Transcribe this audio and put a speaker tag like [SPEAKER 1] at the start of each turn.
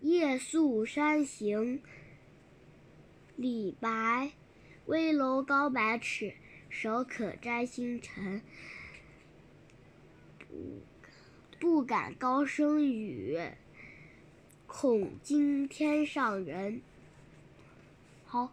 [SPEAKER 1] 夜宿山行，李白。危楼高百尺，手可摘星辰。不不敢高声语，恐惊天上人。好。